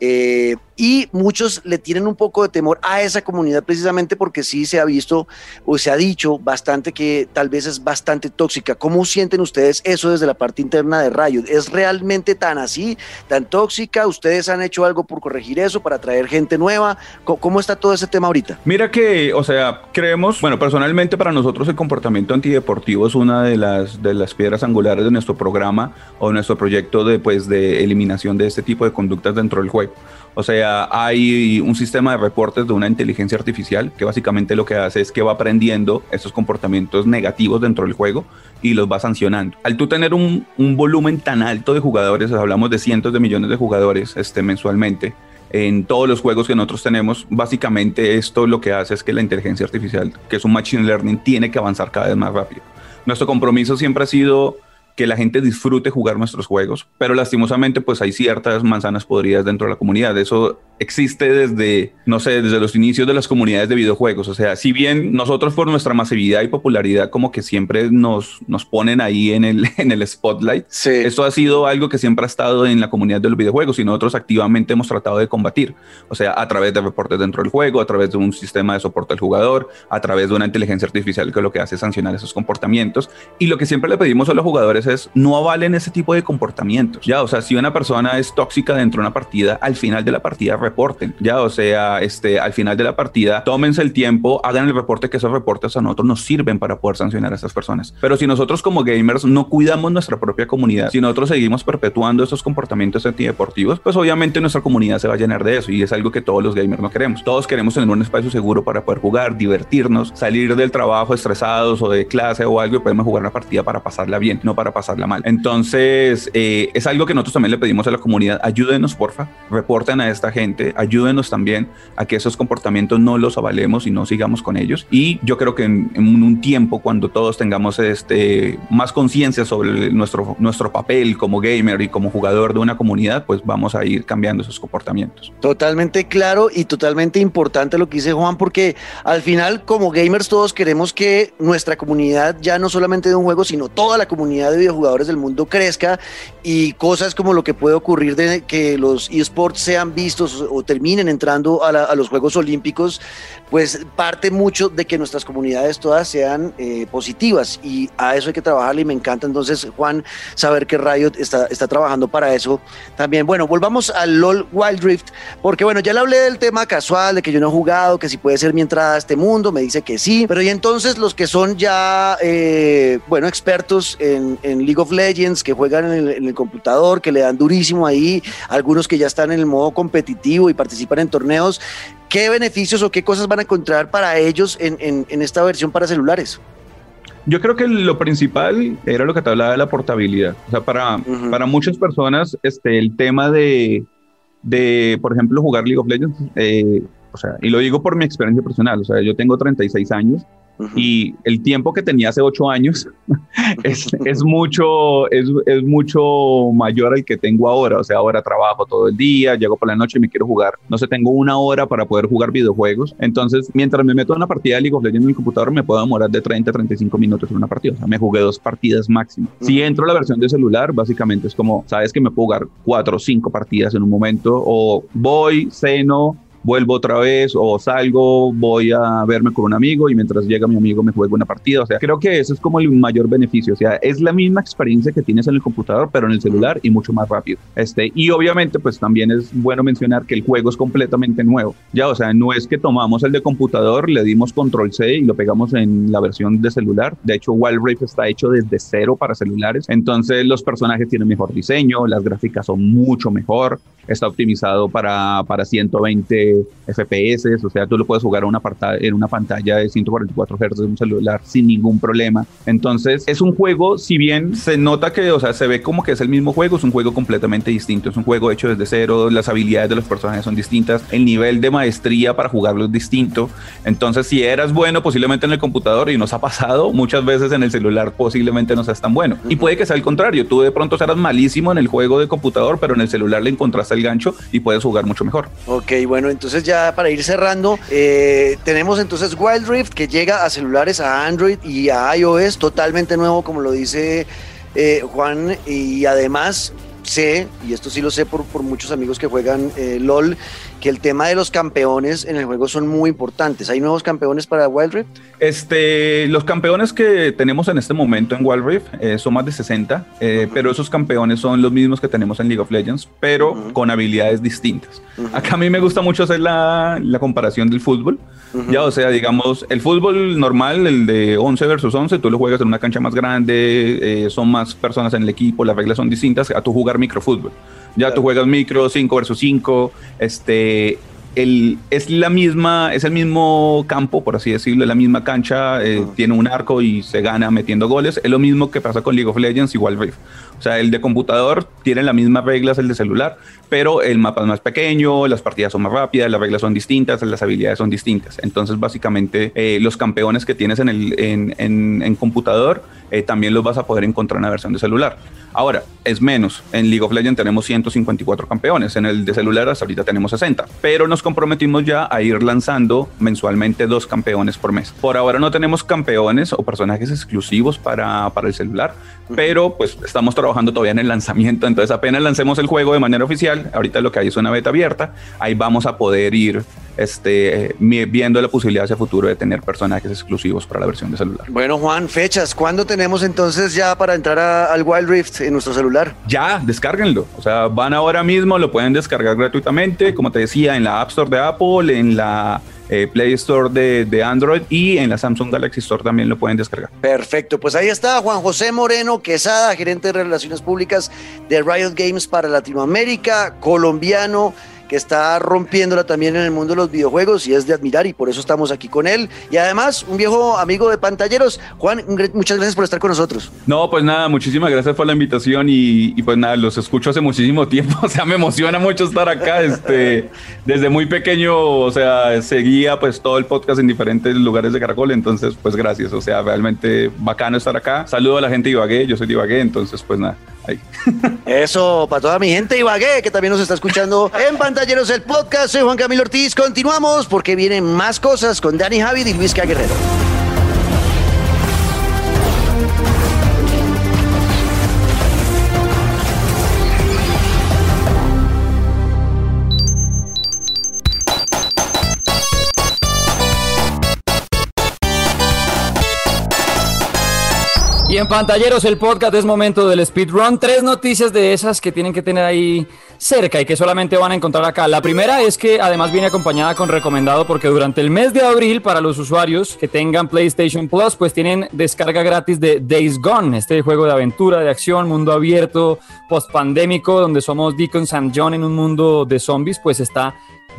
eh, y muchos le tienen un poco de temor a esa comunidad precisamente porque sí se ha visto o se ha dicho bastante que tal vez es bastante tóxica. ¿Cómo sienten ustedes eso desde la parte interna de Riot? ¿Es realmente tan así, tan tóxica? ¿Ustedes han hecho algo por corregir eso, para traer gente nueva? ¿Cómo, está todo ese tema ahorita? Mira que, o sea, creemos, bueno, personalmente para nosotros el comportamiento antideportivo es una de las, de las piedras angulares de nuestro programa o nuestro proyecto de, pues, de eliminación de este tipo de conductas dentro del juego. O sea, hay un sistema de reportes de una inteligencia artificial que básicamente lo que hace es que va aprendiendo esos comportamientos negativos dentro del juego y los va sancionando. Al tú tener un, volumen tan alto de jugadores, hablamos de cientos de millones de jugadores este, mensualmente, en todos los juegos que nosotros tenemos, básicamente esto lo que hace es que la inteligencia artificial, que es un machine learning, tiene que avanzar cada vez más rápido. Nuestro compromiso siempre ha sido que la gente disfrute jugar nuestros juegos, pero lastimosamente pues hay ciertas manzanas podridas dentro de la comunidad. Eso existe desde, no sé, desde los inicios de las comunidades de videojuegos. O sea, si bien nosotros por nuestra masividad y popularidad como que siempre nos, nos ponen ahí en el, en el spotlight, sí. esto ha sido algo que siempre ha estado en la comunidad de los videojuegos y nosotros activamente hemos tratado de combatir. O sea, a través de reportes dentro del juego, a través de un sistema de soporte al jugador, a través de una inteligencia artificial que lo que hace es sancionar esos comportamientos. Y lo que siempre le pedimos a los jugadores no avalen ese tipo de comportamientos. Ya, o sea, si una persona es tóxica dentro de una partida, al final de la partida reporten. Ya, o sea, este, al final de la partida, tómense el tiempo, hagan el reporte, que esos reportes a nosotros nos sirven para poder sancionar a esas personas. Pero si nosotros como gamers no cuidamos nuestra propia comunidad, si nosotros seguimos perpetuando esos comportamientos antideportivos, pues obviamente nuestra comunidad se va a llenar de eso y es algo que todos los gamers no queremos. Todos queremos tener un espacio seguro para poder jugar, divertirnos, salir del trabajo estresados o de clase o algo y podemos jugar una partida para pasarla bien, no para pasarla mal. Entonces, eh, es algo que nosotros también le pedimos a la comunidad, ayúdenos, porfa, reporten a esta gente, ayúdenos también a que esos comportamientos no los avalemos y no sigamos con ellos. Y yo creo que en, un tiempo, cuando todos tengamos este, más conciencia sobre nuestro, nuestro papel como gamer y como jugador de una comunidad, pues vamos a ir cambiando esos comportamientos. Totalmente claro y totalmente importante lo que dice Juan, porque al final como gamers todos queremos que nuestra comunidad, ya no solamente de un juego, sino toda la comunidad de videojuegos del mundo crezca y cosas como lo que puede ocurrir de que los esports sean vistos o terminen entrando a, los Juegos Olímpicos, pues parte mucho de que nuestras comunidades todas sean eh, positivas y a eso hay que trabajar y me encanta entonces Juan saber que Riot está, está trabajando para eso también. Bueno, volvamos al LOL Wild Rift porque bueno, ya le hablé del tema casual, de que yo no he jugado, que si puede ser mi entrada a este mundo, me dice que sí, pero y entonces los que son ya, eh, bueno, expertos en League of Legends, que juegan en el, computador, que le dan durísimo ahí, algunos que ya están en el modo competitivo y participan en torneos. ¿Qué beneficios o qué cosas van a encontrar para ellos en, esta versión para celulares? Yo creo que lo principal era lo que te hablaba de la portabilidad. O sea, para, para muchas personas, este, el tema de, de, por ejemplo, jugar League of Legends, eh, o sea, y lo digo por mi experiencia personal, o sea, yo tengo 36 años y el tiempo que tenía hace ocho años es, es mucho, es, es, mucho mayor al que tengo ahora. O sea, ahora trabajo todo el día, llego por la noche y me quiero jugar. No sé, tengo una hora para poder jugar videojuegos. Entonces, mientras me meto en una partida de League of Legends en mi computador, me puedo demorar de 30 a 35 minutos en una partida. O sea, me jugué dos partidas máximo. Si entro a la versión de celular, básicamente es como, sabes que me puedo jugar cuatro o cinco partidas en un momento, o voy, ceno, vuelvo otra vez o salgo, voy a verme con un amigo y mientras llega mi amigo me juego una partida. O sea, creo que eso es como el mayor beneficio. O sea, es la misma experiencia que tienes en el computador, pero en el celular y mucho más rápido. Este, y obviamente, pues también es bueno mencionar que el juego es completamente nuevo. Ya, o sea, no es que tomamos el de computador, le dimos control C y lo pegamos en la versión de celular. De hecho, Wild Rift está hecho desde cero para celulares. Entonces, los personajes tienen mejor diseño, las gráficas son mucho mejor, está optimizado para, para 120 FPS, o sea, tú lo puedes jugar en una pantalla de 144 Hz de un celular sin ningún problema. Entonces, es un juego, si bien se nota que, o sea, se ve como que es el mismo juego, es un juego completamente distinto, es un juego hecho desde cero, las habilidades de los personajes son distintas, el nivel de maestría para jugarlo es distinto. Entonces, si eras bueno posiblemente en el computador y nos ha pasado muchas veces en el celular, posiblemente no seas tan bueno. Y puede que sea el contrario, tú de pronto serás malísimo en el juego de computador, pero en el celular le encontraste el gancho y puedes jugar mucho mejor. Ok, bueno, entonces ya para ir cerrando, eh, tenemos entonces Wild Rift que llega a celulares, a Android y a iOS, totalmente nuevo, como lo dice eh, Juan, y además sé, y esto sí lo sé por, por muchos amigos que juegan eh, LOL, que el tema de los campeones en el juego son muy importantes. ¿Hay nuevos campeones para Wild Rift? Este, los campeones que tenemos en este momento en Wild Rift eh, son más de 60, eh, pero esos campeones son los mismos que tenemos en League of Legends, pero con habilidades distintas. Acá a mí me gusta mucho hacer la, la comparación del fútbol. Ya, o sea, digamos, el fútbol normal, el de 11 versus 11, tú lo juegas en una cancha más grande, eh, son más personas en el equipo, las reglas son distintas a tu jugar microfútbol. Ya tú juegas micro 5 versus 5, este, el, es la misma, es el mismo campo, por así decirlo, la misma cancha, eh, tiene un arco y se gana metiendo goles. Es lo mismo que pasa con League of Legends y Wild Rift. O sea, el de computador tiene las mismas reglas, el de celular, pero el mapa es más pequeño, las partidas son más rápidas, las reglas son distintas, las habilidades son distintas. Entonces, básicamente, eh, los campeones que tienes en, el, en, en, computador eh, también los vas a poder encontrar en la versión de celular. Ahora, es menos. En League of Legends tenemos 154 campeones, en el de celular hasta ahorita tenemos 60, pero nos comprometimos ya a ir lanzando mensualmente dos campeones por mes. Por ahora no tenemos campeones o personajes exclusivos para, para el celular, pero pues estamos trabajando todavía en el lanzamiento, entonces apenas lancemos el juego de manera oficial, ahorita lo que hay es una beta abierta, ahí vamos a poder ir este, viendo la posibilidad hacia futuro de tener personajes exclusivos para la versión de celular. Bueno, Juan, fechas, ¿cuándo tenemos entonces ya para entrar al Wild Rift en nuestro celular? Ya, descárguenlo, o sea, van ahora mismo, lo pueden descargar gratuitamente, como te decía, en la App Store de Apple, en la eh, Play Store de, Android y en la Samsung Galaxy Store también lo pueden descargar. Perfecto, pues ahí está Juan José Moreno Quesada, gerente de Relaciones Públicas de Riot Games para Latinoamérica, colombiano que está rompiéndola también en el mundo de los videojuegos y es de admirar y por eso estamos aquí con él. Y además, un viejo amigo de pantalleros. Juan, muchas gracias por estar con nosotros. No, pues nada, muchísimas gracias por la invitación y, pues nada, los escucho hace muchísimo tiempo, o sea, me emociona mucho estar acá, este, desde muy pequeño, o sea, seguía pues todo el podcast en diferentes lugares de Caracol, entonces pues gracias, o sea, realmente bacano estar acá. Saludo a la gente de Ibagué, yo soy de Ibagué, entonces pues nada. Eso, para toda mi gente Ibagué, que también nos está escuchando en Pantalleros el podcast. Soy Juan Camilo Ortiz. Continuamos porque vienen más cosas con Dani Javid y Luis Caguerrero. Y en pantalleros el podcast es momento del speedrun. Tres noticias de esas que tienen que tener ahí cerca y que solamente van a encontrar acá. La primera es que además viene acompañada con recomendado porque durante el mes de abril para los usuarios que tengan PlayStation Plus pues tienen descarga gratis de Days Gone, este juego de aventura, de acción, mundo abierto, post pandémico donde somos Deacon St. John en un mundo de zombies pues está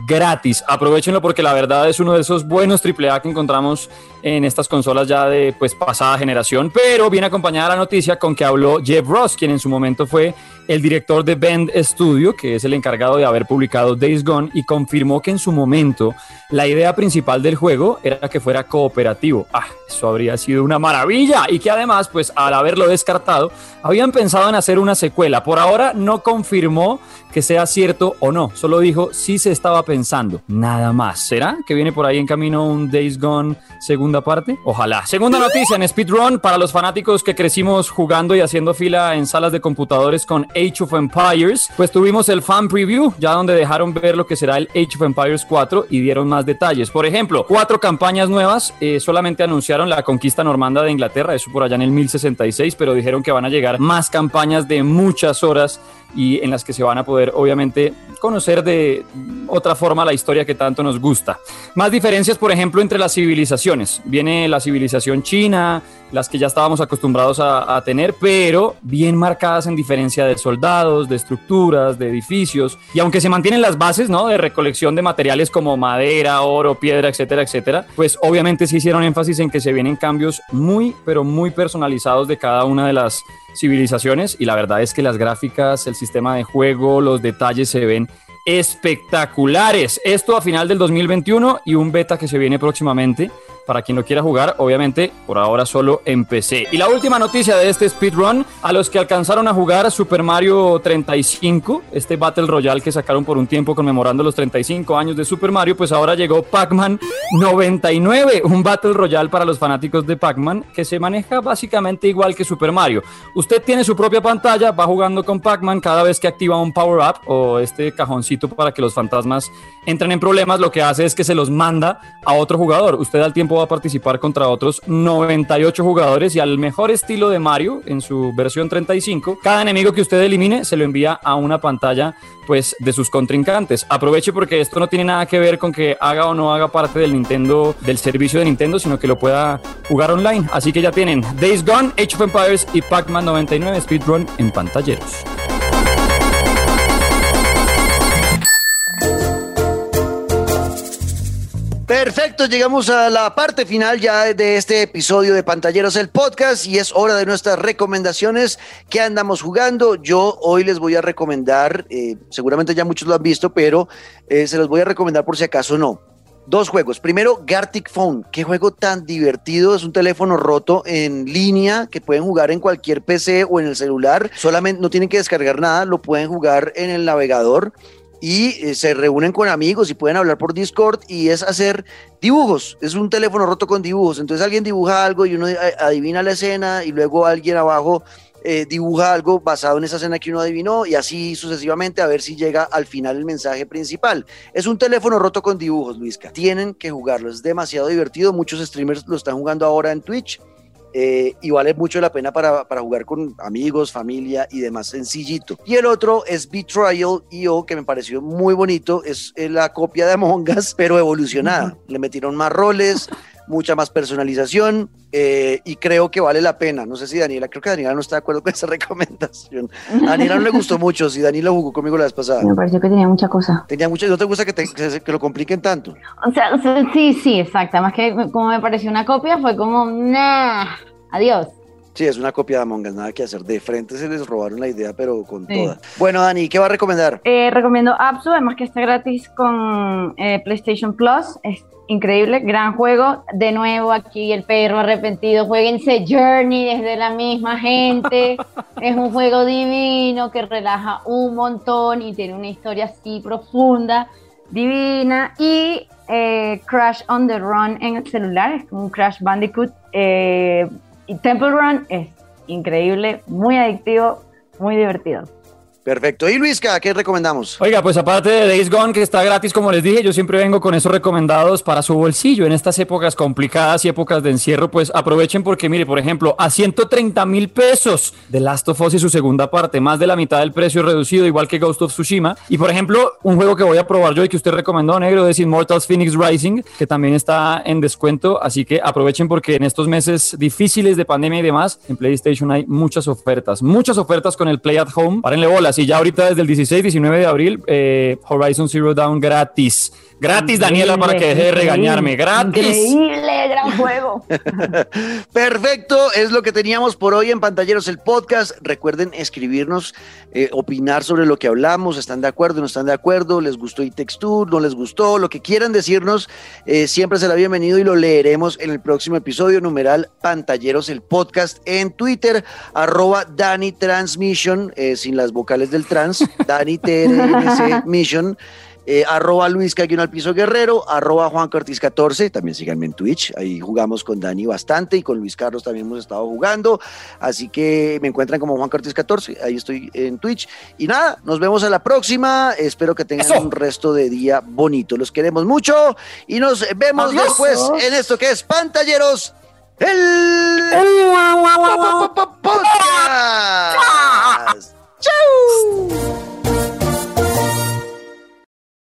gratis. Aprovechenlo porque la verdad es uno de esos buenos AAA que encontramos en estas consolas ya de pues pasada generación, pero viene acompañada la noticia con que habló Jeff Ross, quien en su momento fue el director de Bend Studio, que es el encargado de haber publicado Days Gone, y confirmó que en su momento la idea principal del juego era que fuera cooperativo. Ah, eso habría sido una maravilla y que además, pues al haberlo descartado, habían pensado en hacer una secuela. Por ahora no confirmó que sea cierto o no, solo dijo si se estaba pensando, nada más. ¿Será que viene por ahí en camino un Days Gone segunda parte? Ojalá. Segunda noticia en Speedrun para los fanáticos que crecimos jugando y haciendo fila en salas de computadores con Age of Empires, pues tuvimos el fan preview, ya donde dejaron ver lo que será el Age of Empires 4 y dieron más detalles. Por ejemplo, cuatro campañas nuevas, eh, solamente anunciaron la conquista normanda de Inglaterra, eso por allá en el 1066, pero dijeron que van a llegar más campañas de muchas horas y en las que se van a poder obviamente conocer de otra forma la historia que tanto nos gusta. Más diferencias, por ejemplo, entre las civilizaciones. Viene la civilización china, las que ya estábamos acostumbrados a, tener, pero bien marcadas en diferencia de soldados, de estructuras, de edificios. Y aunque se mantienen las bases, ¿no? De recolección de materiales como madera, oro, piedra, etcétera, etcétera, pues obviamente sí hicieron énfasis en que se vienen cambios muy, pero muy personalizados de cada una de las civilizaciones. Y la verdad es que las gráficas, el sistema de juego, los detalles se ven espectaculares. Esto a final del 2021 y un beta que se viene próximamente para quien lo quiera jugar, obviamente por ahora solo en PC. Y la última noticia de este speedrun, a los que alcanzaron a jugar Super Mario 35, este Battle Royale que sacaron por un tiempo conmemorando los 35 años de Super Mario, pues ahora llegó Pac-Man 99, un Battle Royale para los fanáticos de Pac-Man que se maneja básicamente igual que Super Mario. Usted tiene su propia pantalla, va jugando con Pac-Man cada vez que activa un power-up o este cajoncito para que los fantasmas entren en problemas, lo que hace es que se los manda a otro jugador. Usted al tiempo va a participar contra otros 98 jugadores y al mejor estilo de Mario en su versión 35, cada enemigo que usted elimine se lo envía a una pantalla pues de sus contrincantes. Aproveche porque esto no tiene nada que ver con que haga o no haga parte del Nintendo del servicio de Nintendo, sino que lo pueda jugar online. Así que ya tienen Days Gone, Age of Empires y Pac-Man 99 Speedrun en pantalleros. Perfecto, llegamos a la parte final ya de este episodio de Pantalleros el Podcast y es hora de nuestras recomendaciones que andamos jugando. Yo hoy les voy a recomendar, eh, seguramente ya muchos lo han visto, pero eh, se los voy a recomendar por si acaso no. Dos juegos. Primero, Gartic Phone. Qué juego tan divertido. Es un teléfono roto en línea que pueden jugar en cualquier PC o en el celular. Solamente no tienen que descargar nada, lo pueden jugar en el navegador y eh, se reúnen con amigos y pueden hablar por Discord y es hacer dibujos. Es un teléfono roto con dibujos. Entonces alguien dibuja algo y uno adivina la escena y luego alguien abajo eh, dibuja algo basado en esa escena que uno adivinó y así sucesivamente a ver si llega al final el mensaje principal. Es un teléfono roto con dibujos, Luisca. Tienen que jugarlo. Es demasiado divertido. Muchos streamers lo están jugando ahora en Twitch. Eh, y vale mucho la pena para, para, jugar con amigos, familia y demás, sencillito. Y el otro es Betrayal EO, que me pareció muy bonito, es la copia de Among Us, pero evolucionada. Le metieron más roles, mucha más personalización eh, y creo que vale la pena. No sé si Daniela, creo que Daniela no está de acuerdo con esa recomendación. A Daniela no le gustó mucho, si Daniela jugó conmigo la vez pasada. Me pareció que tenía mucha cosa. Tenía mucha, ¿no te gusta que, que, lo compliquen tanto? O sea, sí, sí, exacto. Más que como me pareció una copia, fue como, nah, adiós. Sí, es una copia de Among Us, nada que hacer. De frente se les robaron la idea, pero con toda. Bueno, Dani, ¿qué va a recomendar? Eh, recomiendo Apsu, además que está gratis con eh, PlayStation Plus. Es increíble, gran juego. De nuevo, aquí el perro arrepentido. Jueguense Journey desde la misma gente. es un juego divino que relaja un montón y tiene una historia así profunda, divina. Y eh, Crash on the Run en el celular, es como un Crash Bandicoot. Eh, y Temple Run es increíble, muy adictivo, muy divertido. Perfecto. ¿Y Luisca, qué recomendamos? Oiga, pues aparte de Days Gone, que está gratis, como les dije, yo siempre vengo con esos recomendados para su bolsillo. En estas épocas complicadas y épocas de encierro, pues aprovechen porque, mire, por ejemplo, a 130 mil pesos de Last of Us y su segunda parte, más de la mitad del precio reducido, igual que Ghost of Tsushima. Y, por ejemplo, un juego que voy a probar yo y que usted recomendó, negro, es Immortals Phoenix Rising, que también está en descuento. Así que aprovechen porque en estos meses difíciles de pandemia y demás, en PlayStation hay muchas ofertas, muchas ofertas con el Play at Home. Párenle bolas y ya ahorita desde el 16, 19 de abril, eh, Horizon Zero Dawn gratis. Gratis, Daniela, para que deje de regañarme. Gratis. Increíble, gran juego. Perfecto, es lo que teníamos por hoy en Pantalleros el podcast. Recuerden escribirnos, eh, opinar sobre lo que hablamos. ¿Están de acuerdo? ¿No están de acuerdo? ¿Les gustó y textur? ¿No les gustó? Lo que quieran decirnos, eh, siempre será bienvenido y lo leeremos en el próximo episodio, numeral Pantalleros el podcast en Twitter, arroba Dani Transmission, eh, sin las vocales del trans, Dani TRNC Mission eh, arroba Luis Caguino al piso guerrero, arroba Juan Cortés 14, también síganme en Twitch, ahí jugamos con Dani bastante y con Luis Carlos también hemos estado jugando, así que me encuentran como Juan Cortés 14, ahí estoy en Twitch. Y nada, nos vemos a la próxima, espero que tengan un resto de día bonito, los queremos mucho y nos vemos después en esto que es Pantalleros. El, podcast. ¡Chao!